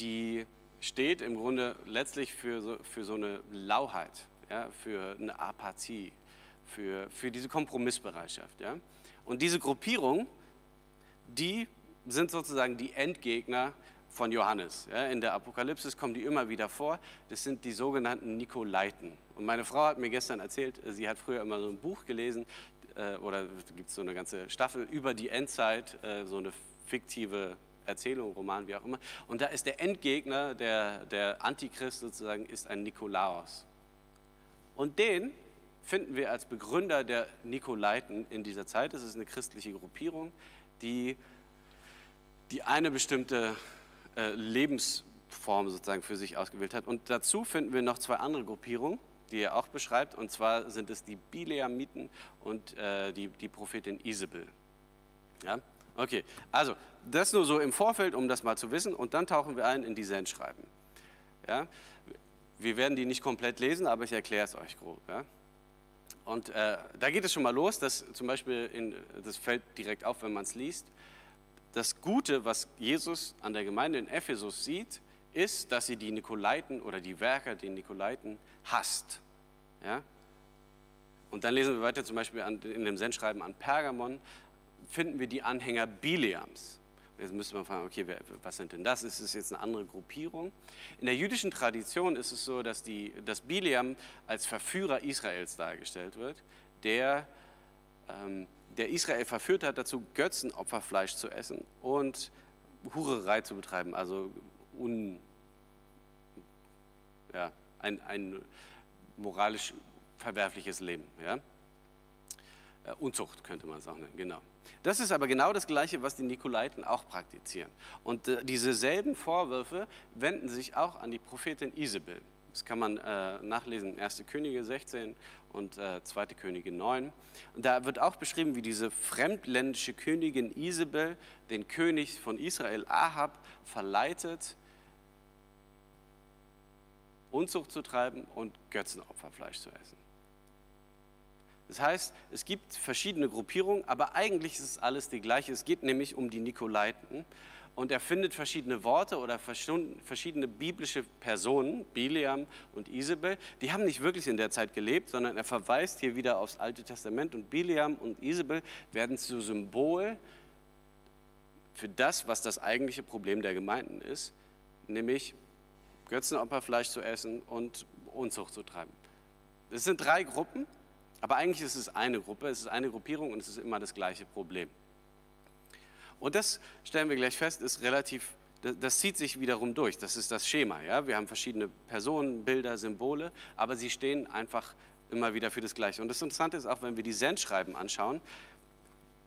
die steht im Grunde letztlich für so, für so eine Lauheit, ja, für eine Apathie, für, für diese Kompromissbereitschaft. Ja. Und diese Gruppierung, die sind sozusagen die Endgegner von Johannes. Ja, in der Apokalypse kommen die immer wieder vor. Das sind die sogenannten Nikolaiten. Und meine Frau hat mir gestern erzählt, sie hat früher immer so ein Buch gelesen, äh, oder gibt es so eine ganze Staffel über die Endzeit, äh, so eine fiktive Erzählung, Roman, wie auch immer. Und da ist der Endgegner, der, der Antichrist sozusagen, ist ein Nikolaos. Und den finden wir als Begründer der Nikolaiten in dieser Zeit. Das ist eine christliche Gruppierung, die, die eine bestimmte äh, Lebensform sozusagen für sich ausgewählt hat. Und dazu finden wir noch zwei andere Gruppierungen, die er auch beschreibt. Und zwar sind es die Bileamiten und äh, die, die Prophetin Isabel. Ja? Okay, also das nur so im Vorfeld, um das mal zu wissen. Und dann tauchen wir ein in die Sendschreiben. Ja? Wir werden die nicht komplett lesen, aber ich erkläre es euch grob. Ja? Und äh, da geht es schon mal los, dass zum Beispiel, in, das fällt direkt auf, wenn man es liest, das Gute, was Jesus an der Gemeinde in Ephesus sieht, ist, dass sie die Nikolaiten oder die Werker, den Nikolaiten, hasst. Ja? Und dann lesen wir weiter zum Beispiel an, in dem Sendschreiben an Pergamon, finden wir die Anhänger Bileams. Jetzt müsste man fragen, okay, was sind denn das? Ist es jetzt eine andere Gruppierung? In der jüdischen Tradition ist es so, dass, die, dass Bileam als Verführer Israels dargestellt wird, der, ähm, der Israel verführt hat, dazu Götzenopferfleisch zu essen und Hurerei zu betreiben, also un, ja, ein, ein moralisch verwerfliches Leben. Ja? Äh, Unzucht könnte man sagen, genau. Das ist aber genau das Gleiche, was die Nikolaiten auch praktizieren. Und äh, diese selben Vorwürfe wenden sich auch an die Prophetin Isabel. Das kann man äh, nachlesen, 1. Könige 16 und äh, 2. Könige 9. Und da wird auch beschrieben, wie diese fremdländische Königin Isabel den König von Israel, Ahab, verleitet, Unzucht zu treiben und Götzenopferfleisch zu essen. Das heißt, es gibt verschiedene Gruppierungen, aber eigentlich ist es alles die gleiche. Es geht nämlich um die Nikolaiten. Und er findet verschiedene Worte oder verschiedene biblische Personen, Bileam und Isabel, die haben nicht wirklich in der Zeit gelebt, sondern er verweist hier wieder aufs Alte Testament. Und Bileam und Isabel werden zu Symbol für das, was das eigentliche Problem der Gemeinden ist, nämlich Götzenopferfleisch zu essen und Unzucht zu treiben. Es sind drei Gruppen, aber eigentlich ist es eine Gruppe, es ist eine Gruppierung und es ist immer das gleiche Problem. Und das stellen wir gleich fest, ist relativ, das zieht sich wiederum durch. Das ist das Schema. Ja? Wir haben verschiedene Personen, Bilder, Symbole, aber sie stehen einfach immer wieder für das Gleiche. Und das Interessante ist auch, wenn wir die Sendschreiben anschauen,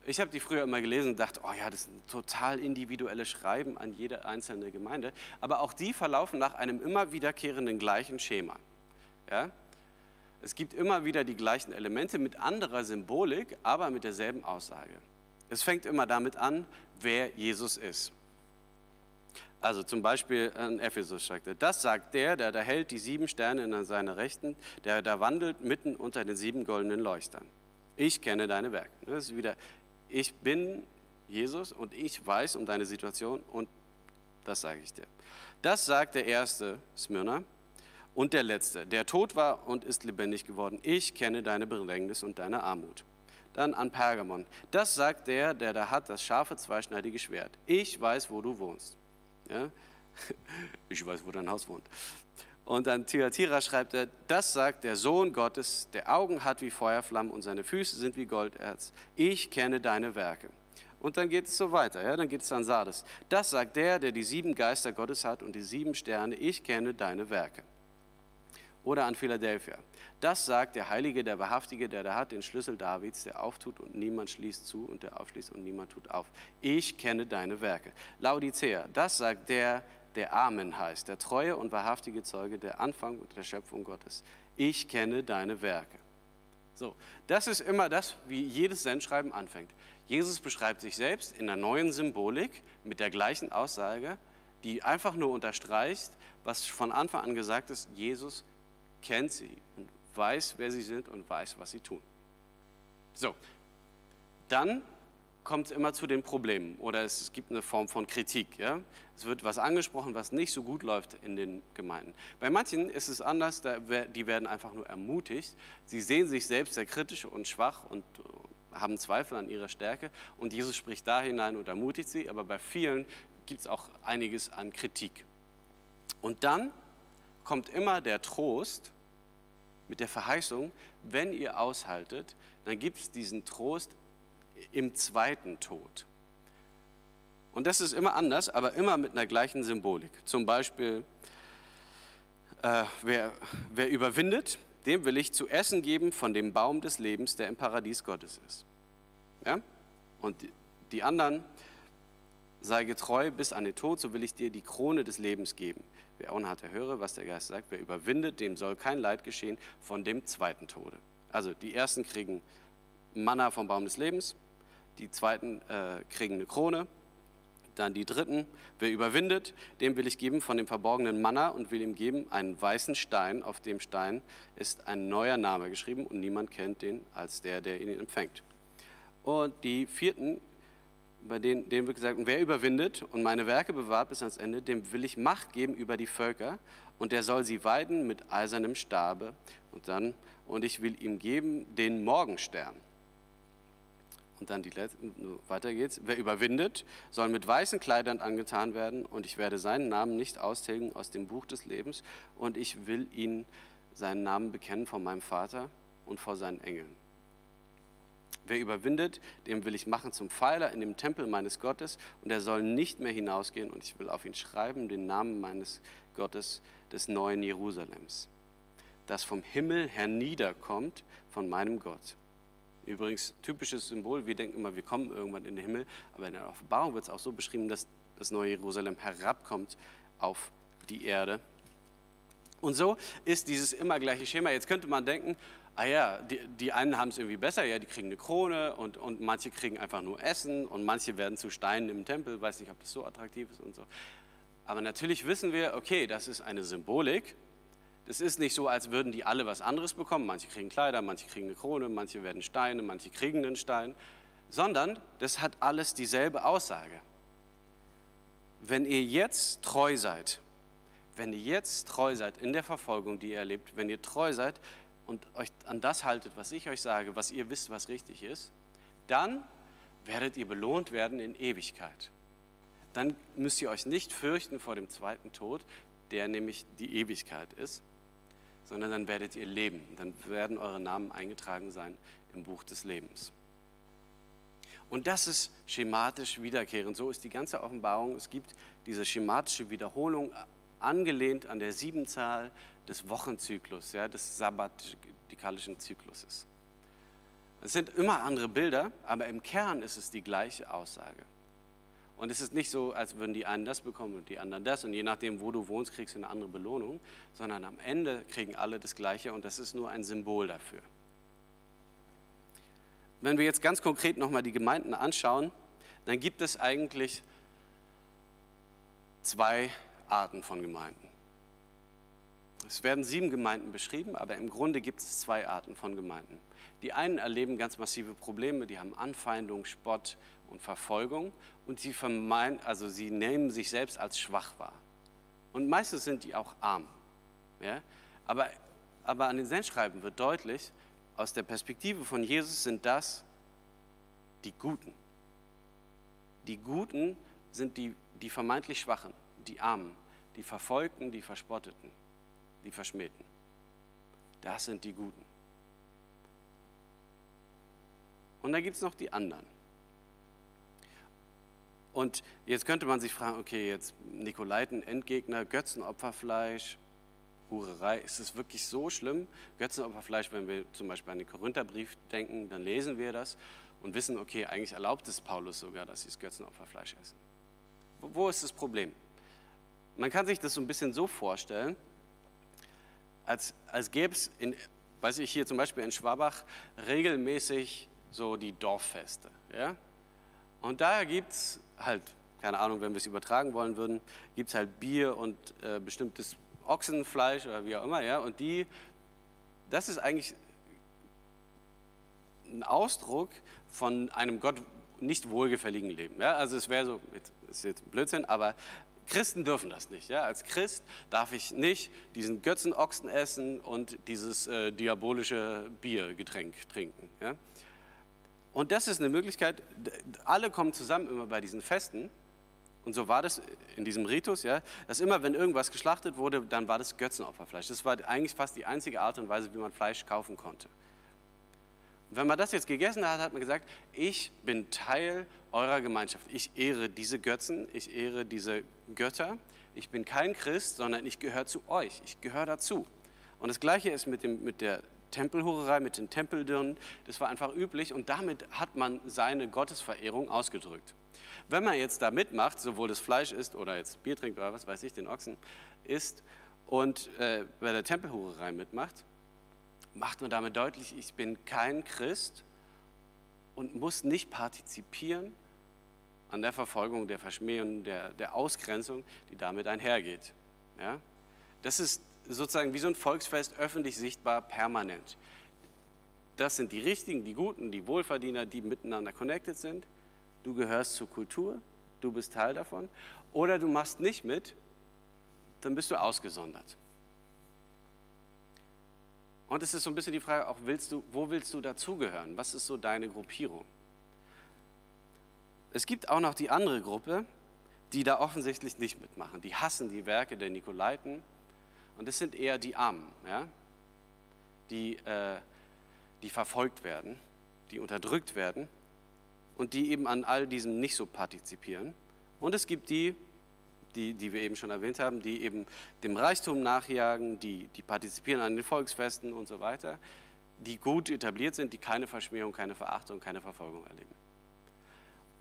ich habe die früher immer gelesen und dachte, oh ja, das ein total individuelles Schreiben an jede einzelne Gemeinde. Aber auch die verlaufen nach einem immer wiederkehrenden gleichen Schema. Ja? Es gibt immer wieder die gleichen Elemente mit anderer Symbolik, aber mit derselben Aussage. Es fängt immer damit an, wer Jesus ist. Also zum Beispiel in Ephesus sagt er, das sagt der, der da hält die sieben Sterne in seiner Rechten, der da wandelt mitten unter den sieben goldenen Leuchtern. Ich kenne deine Werke. Das ist wieder, ich bin Jesus und ich weiß um deine Situation und das sage ich dir. Das sagt der erste Smyrna, und der letzte, der tot war und ist lebendig geworden. Ich kenne deine Bedrängnis und deine Armut. Dann an Pergamon. Das sagt der, der da hat das scharfe, zweischneidige Schwert. Ich weiß, wo du wohnst. Ja? Ich weiß, wo dein Haus wohnt. Und an Thyatira schreibt er, das sagt der Sohn Gottes, der Augen hat wie Feuerflammen und seine Füße sind wie Golderz. Ich kenne deine Werke. Und dann geht es so weiter, ja? dann geht es an Sardes. Das sagt der, der die sieben Geister Gottes hat und die sieben Sterne. Ich kenne deine Werke oder an Philadelphia. Das sagt der Heilige, der Wahrhaftige, der da hat den Schlüssel Davids, der auftut und niemand schließt zu und der aufschließt und niemand tut auf. Ich kenne deine Werke. Laodicea, das sagt der, der Amen heißt, der treue und wahrhaftige Zeuge, der Anfang und der Schöpfung Gottes. Ich kenne deine Werke. So, das ist immer das, wie jedes Sendschreiben anfängt. Jesus beschreibt sich selbst in der neuen Symbolik mit der gleichen Aussage, die einfach nur unterstreicht, was von Anfang an gesagt ist, Jesus kennt sie und weiß, wer sie sind und weiß, was sie tun. So, dann kommt es immer zu den Problemen oder es gibt eine Form von Kritik. Ja? Es wird was angesprochen, was nicht so gut läuft in den Gemeinden. Bei manchen ist es anders, die werden einfach nur ermutigt. Sie sehen sich selbst sehr kritisch und schwach und äh, haben Zweifel an ihrer Stärke und Jesus spricht da hinein und ermutigt sie, aber bei vielen gibt es auch einiges an Kritik. Und dann kommt immer der Trost mit der Verheißung, wenn ihr aushaltet, dann gibt es diesen Trost im zweiten Tod. Und das ist immer anders, aber immer mit einer gleichen Symbolik. Zum Beispiel, äh, wer, wer überwindet, dem will ich zu essen geben von dem Baum des Lebens, der im Paradies Gottes ist. Ja? Und die anderen, sei getreu bis an den Tod, so will ich dir die Krone des Lebens geben. Wer Augen hat, der höre, was der Geist sagt. Wer überwindet, dem soll kein Leid geschehen von dem zweiten Tode. Also die ersten kriegen Manna vom Baum des Lebens, die zweiten äh, kriegen eine Krone, dann die dritten, wer überwindet, dem will ich geben von dem verborgenen Manna und will ihm geben einen weißen Stein. Auf dem Stein ist ein neuer Name geschrieben und niemand kennt den als der, der ihn empfängt. Und die vierten, bei denen, denen wird gesagt, wer überwindet und meine Werke bewahrt bis ans Ende, dem will ich Macht geben über die Völker und der soll sie weiden mit eisernem Stabe und dann, und ich will ihm geben den Morgenstern. Und dann die letzte, weiter geht's. Wer überwindet, soll mit weißen Kleidern angetan werden und ich werde seinen Namen nicht austilgen aus dem Buch des Lebens und ich will ihn seinen Namen bekennen vor meinem Vater und vor seinen Engeln. Wer überwindet, dem will ich machen zum Pfeiler in dem Tempel meines Gottes und er soll nicht mehr hinausgehen und ich will auf ihn schreiben den Namen meines Gottes des neuen Jerusalems, das vom Himmel herniederkommt von meinem Gott Übrigens, typisches Symbol, wir denken immer, wir kommen irgendwann in den Himmel, aber in der Offenbarung wird es auch so beschrieben, dass das neue Jerusalem herabkommt auf die Erde. Und so ist dieses immer gleiche Schema. Jetzt könnte man denken, ah ja, die, die einen haben es irgendwie besser, ja, die kriegen eine Krone und, und manche kriegen einfach nur Essen und manche werden zu Steinen im Tempel, weiß nicht, ob das so attraktiv ist und so. Aber natürlich wissen wir, okay, das ist eine Symbolik das ist nicht so, als würden die alle was anderes bekommen. Manche kriegen Kleider, manche kriegen eine Krone, manche werden Steine, manche kriegen einen Stein. Sondern das hat alles dieselbe Aussage. Wenn ihr jetzt treu seid, wenn ihr jetzt treu seid in der Verfolgung, die ihr erlebt, wenn ihr treu seid und euch an das haltet, was ich euch sage, was ihr wisst, was richtig ist, dann werdet ihr belohnt werden in Ewigkeit. Dann müsst ihr euch nicht fürchten vor dem zweiten Tod, der nämlich die Ewigkeit ist sondern dann werdet ihr leben. Dann werden eure Namen eingetragen sein im Buch des Lebens. Und das ist schematisch wiederkehrend. So ist die ganze Offenbarung. Es gibt diese schematische Wiederholung, angelehnt an der Siebenzahl des Wochenzyklus, ja, des sabbatikalischen Zykluses. Es sind immer andere Bilder, aber im Kern ist es die gleiche Aussage. Und es ist nicht so, als würden die einen das bekommen und die anderen das. Und je nachdem, wo du wohnst, kriegst du eine andere Belohnung, sondern am Ende kriegen alle das Gleiche und das ist nur ein Symbol dafür. Wenn wir jetzt ganz konkret nochmal die Gemeinden anschauen, dann gibt es eigentlich zwei Arten von Gemeinden. Es werden sieben Gemeinden beschrieben, aber im Grunde gibt es zwei Arten von Gemeinden. Die einen erleben ganz massive Probleme, die haben Anfeindung, Spott und Verfolgung und sie, vermeiden, also sie nehmen sich selbst als schwach wahr. Und meistens sind die auch arm. Ja? Aber, aber an den Sendschreiben wird deutlich, aus der Perspektive von Jesus sind das die Guten. Die Guten sind die, die vermeintlich Schwachen, die Armen, die Verfolgten, die Verspotteten, die Verschmähten. Das sind die Guten. Und dann gibt es noch die anderen. Und jetzt könnte man sich fragen, okay, jetzt Nikolaiten, Endgegner, Götzenopferfleisch, Hurerei, ist es wirklich so schlimm? Götzenopferfleisch, wenn wir zum Beispiel an den Korintherbrief denken, dann lesen wir das und wissen, okay, eigentlich erlaubt es Paulus sogar, dass sie das Götzenopferfleisch essen. Wo ist das Problem? Man kann sich das so ein bisschen so vorstellen, als, als gäbe es, weiß ich hier zum Beispiel in Schwabach, regelmäßig so die Dorffeste. Ja? Und daher gibt es halt, keine Ahnung, wenn wir es übertragen wollen würden, gibt es halt Bier und äh, bestimmtes Ochsenfleisch oder wie auch immer. Ja? Und die, das ist eigentlich ein Ausdruck von einem Gott nicht wohlgefälligen Leben. Ja? Also es wäre so, das ist jetzt Blödsinn, aber Christen dürfen das nicht. Ja? Als Christ darf ich nicht diesen Götzenochsen essen und dieses äh, diabolische Biergetränk trinken. Ja? Und das ist eine Möglichkeit, alle kommen zusammen immer bei diesen Festen. Und so war das in diesem Ritus, ja, dass immer, wenn irgendwas geschlachtet wurde, dann war das Götzenopferfleisch. Das war eigentlich fast die einzige Art und Weise, wie man Fleisch kaufen konnte. Und wenn man das jetzt gegessen hat, hat man gesagt, ich bin Teil eurer Gemeinschaft. Ich ehre diese Götzen, ich ehre diese Götter. Ich bin kein Christ, sondern ich gehöre zu euch. Ich gehöre dazu. Und das Gleiche ist mit, dem, mit der Tempelhurerei, mit den Tempeldirnen. Das war einfach üblich und damit hat man seine Gottesverehrung ausgedrückt. Wenn man jetzt da mitmacht, sowohl das Fleisch isst oder jetzt Bier trinkt oder was weiß ich, den Ochsen isst und äh, bei der Tempelhurerei mitmacht, macht man damit deutlich, ich bin kein Christ und muss nicht partizipieren an der Verfolgung, der Verschmähung, der, der Ausgrenzung, die damit einhergeht. Ja? Das ist sozusagen wie so ein Volksfest öffentlich sichtbar, permanent. Das sind die Richtigen, die Guten, die Wohlverdiener, die miteinander connected sind. Du gehörst zur Kultur, du bist Teil davon. Oder du machst nicht mit, dann bist du ausgesondert. Und es ist so ein bisschen die Frage, auch willst du, wo willst du dazugehören? Was ist so deine Gruppierung? Es gibt auch noch die andere Gruppe, die da offensichtlich nicht mitmachen. Die hassen die Werke der Nikolaiten und das sind eher die Armen, ja? die, äh, die verfolgt werden, die unterdrückt werden und die eben an all diesem nicht so partizipieren. Und es gibt die, die, die wir eben schon erwähnt haben, die eben dem Reichtum nachjagen, die, die partizipieren an den Volksfesten und so weiter, die gut etabliert sind, die keine Verschmähung, keine Verachtung, keine Verfolgung erleben.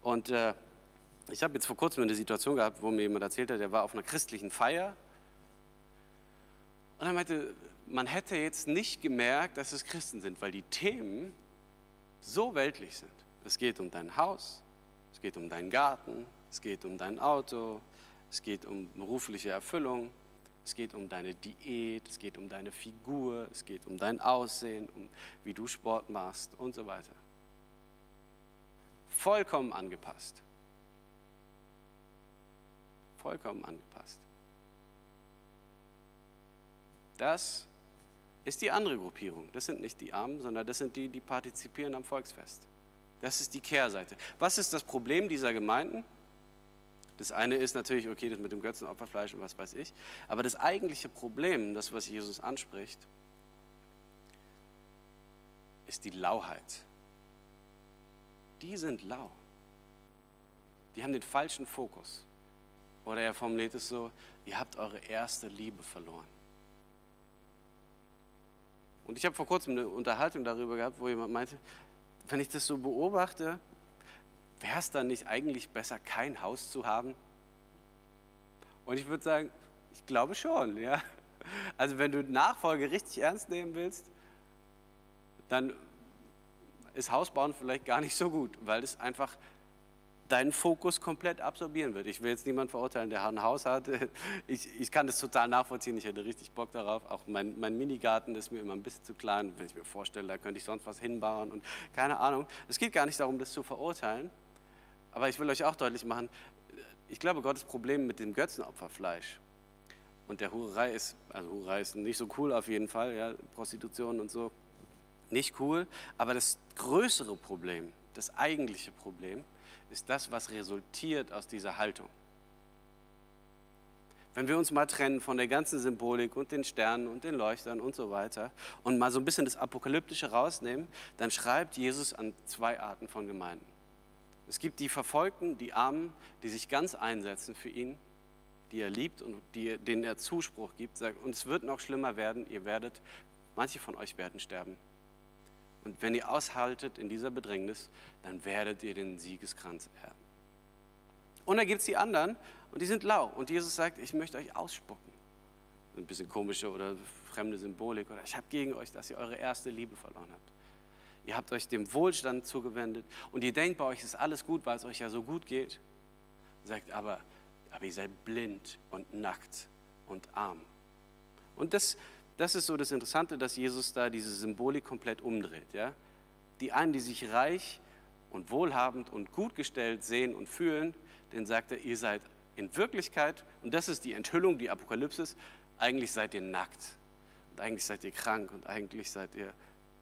Und äh, ich habe jetzt vor kurzem eine Situation gehabt, wo mir jemand erzählt hat, der war auf einer christlichen Feier und er meinte, man hätte jetzt nicht gemerkt, dass es Christen sind, weil die Themen so weltlich sind. Es geht um dein Haus, es geht um deinen Garten, es geht um dein Auto, es geht um berufliche Erfüllung, es geht um deine Diät, es geht um deine Figur, es geht um dein Aussehen, um wie du Sport machst und so weiter. Vollkommen angepasst. Vollkommen angepasst. Das ist die andere Gruppierung. Das sind nicht die Armen, sondern das sind die, die partizipieren am Volksfest. Das ist die Kehrseite. Was ist das Problem dieser Gemeinden? Das eine ist natürlich, okay, das mit dem Götzenopferfleisch und was weiß ich. Aber das eigentliche Problem, das, was Jesus anspricht, ist die Lauheit. Die sind lau. Die haben den falschen Fokus. Oder er formuliert es so, ihr habt eure erste Liebe verloren. Und ich habe vor kurzem eine Unterhaltung darüber gehabt, wo jemand meinte, wenn ich das so beobachte, wäre es dann nicht eigentlich besser, kein Haus zu haben? Und ich würde sagen, ich glaube schon, ja. Also wenn du Nachfolge richtig ernst nehmen willst, dann ist Hausbauen vielleicht gar nicht so gut, weil es einfach deinen Fokus komplett absorbieren wird. Ich will jetzt niemanden verurteilen, der ein Haus hat. Ich, ich kann das total nachvollziehen. Ich hätte richtig Bock darauf. Auch mein, mein Minigarten ist mir immer ein bisschen zu klein. Wenn ich mir vorstelle, da könnte ich sonst was hinbauen und keine Ahnung. Es geht gar nicht darum, das zu verurteilen. Aber ich will euch auch deutlich machen, ich glaube, Gottes Problem mit dem Götzenopferfleisch und der Hurerei ist, also Hurerei ist nicht so cool auf jeden Fall, ja, Prostitution und so, nicht cool. Aber das größere Problem, das eigentliche Problem, ist das, was resultiert aus dieser Haltung. Wenn wir uns mal trennen von der ganzen Symbolik und den Sternen und den Leuchtern und so weiter und mal so ein bisschen das Apokalyptische rausnehmen, dann schreibt Jesus an zwei Arten von Gemeinden. Es gibt die Verfolgten, die Armen, die sich ganz einsetzen für ihn, die er liebt und die, denen er Zuspruch gibt. Sagt, und es wird noch schlimmer werden, ihr werdet, manche von euch werden sterben. Und wenn ihr aushaltet in dieser Bedrängnis, dann werdet ihr den Siegeskranz erben. Und dann gibt es die anderen und die sind lau. Und Jesus sagt, ich möchte euch ausspucken. Ein bisschen komische oder fremde Symbolik. Oder ich habe gegen euch, dass ihr eure erste Liebe verloren habt. Ihr habt euch dem Wohlstand zugewendet und ihr denkt, bei euch ist alles gut, weil es euch ja so gut geht. Sagt aber, aber ihr seid blind und nackt und arm. Und das, das ist so das Interessante, dass Jesus da diese Symbolik komplett umdreht. Ja? Die einen, die sich reich und wohlhabend und gut gestellt sehen und fühlen, denen sagt er, ihr seid in Wirklichkeit, und das ist die Enthüllung, die Apokalypse, eigentlich seid ihr nackt. Und eigentlich seid ihr krank und eigentlich seid ihr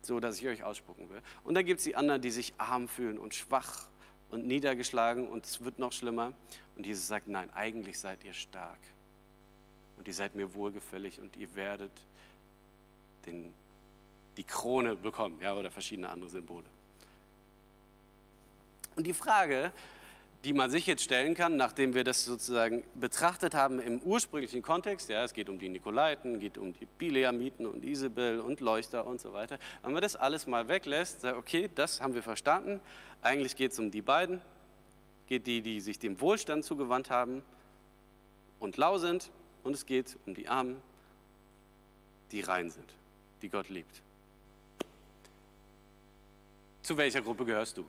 so, dass ich euch ausspucken will. Und dann gibt es die anderen, die sich arm fühlen und schwach und niedergeschlagen und es wird noch schlimmer. Und Jesus sagt, nein, eigentlich seid ihr stark. Und ihr seid mir wohlgefällig und ihr werdet den, die Krone bekommen, ja, oder verschiedene andere Symbole. Und die Frage, die man sich jetzt stellen kann, nachdem wir das sozusagen betrachtet haben im ursprünglichen Kontext. Ja, es geht um die Nikolaiten, geht um die Bileamiten und Isabel und Leuchter und so weiter. Wenn man das alles mal weglässt, sagt, okay, das haben wir verstanden. Eigentlich geht es um die beiden, geht die, die sich dem Wohlstand zugewandt haben und lau sind, und es geht um die Armen, die rein sind, die Gott liebt. Zu welcher Gruppe gehörst du?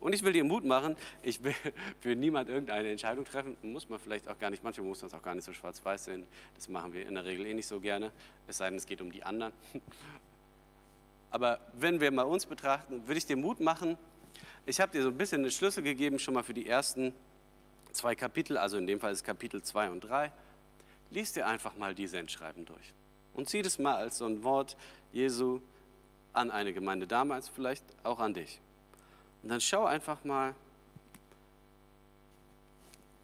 Und ich will dir Mut machen, ich will für niemand irgendeine Entscheidung treffen, muss man vielleicht auch gar nicht, manchmal muss man es auch gar nicht so schwarz-weiß sehen, das machen wir in der Regel eh nicht so gerne, es sei denn, es geht um die anderen. Aber wenn wir mal uns betrachten, würde ich dir Mut machen, ich habe dir so ein bisschen eine Schlüssel gegeben, schon mal für die ersten zwei Kapitel, also in dem Fall ist Kapitel 2 und 3. Lies dir einfach mal diese Entschreiben durch und zieh das mal als so ein Wort Jesu an eine Gemeinde damals, vielleicht auch an dich. Und dann schau einfach mal,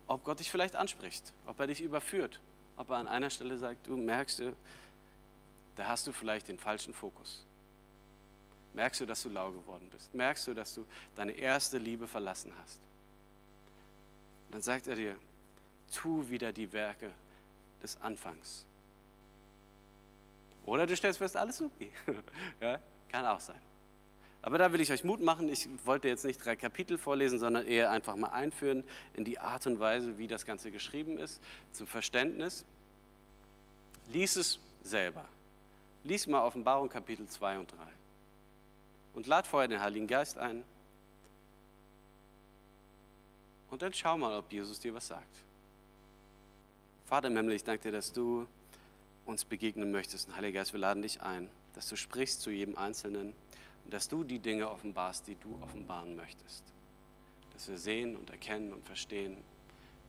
ob Gott dich vielleicht anspricht, ob er dich überführt, ob er an einer Stelle sagt, du merkst, da hast du vielleicht den falschen Fokus. Merkst du, dass du lau geworden bist? Merkst du, dass du deine erste Liebe verlassen hast? Und dann sagt er dir, tu wieder die Werke des Anfangs. Oder du stellst fest, alles okay. ja, kann auch sein. Aber da will ich euch Mut machen. Ich wollte jetzt nicht drei Kapitel vorlesen, sondern eher einfach mal einführen in die Art und Weise, wie das Ganze geschrieben ist, zum Verständnis. Lies es selber. Lies mal Offenbarung Kapitel 2 und 3. Und lad vorher den Heiligen Geist ein. Und dann schau mal, ob Jesus dir was sagt. Vater im Himmel, ich danke dir, dass du uns begegnen möchtest. Und Heiliger Geist, wir laden dich ein, dass du sprichst zu jedem Einzelnen und dass du die Dinge offenbarst, die du offenbaren möchtest. Dass wir sehen und erkennen und verstehen,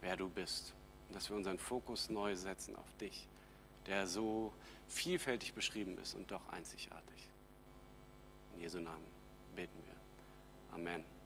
wer du bist. Und dass wir unseren Fokus neu setzen auf dich, der so vielfältig beschrieben ist und doch einzigartig. In Jesu Namen beten wir. Amen.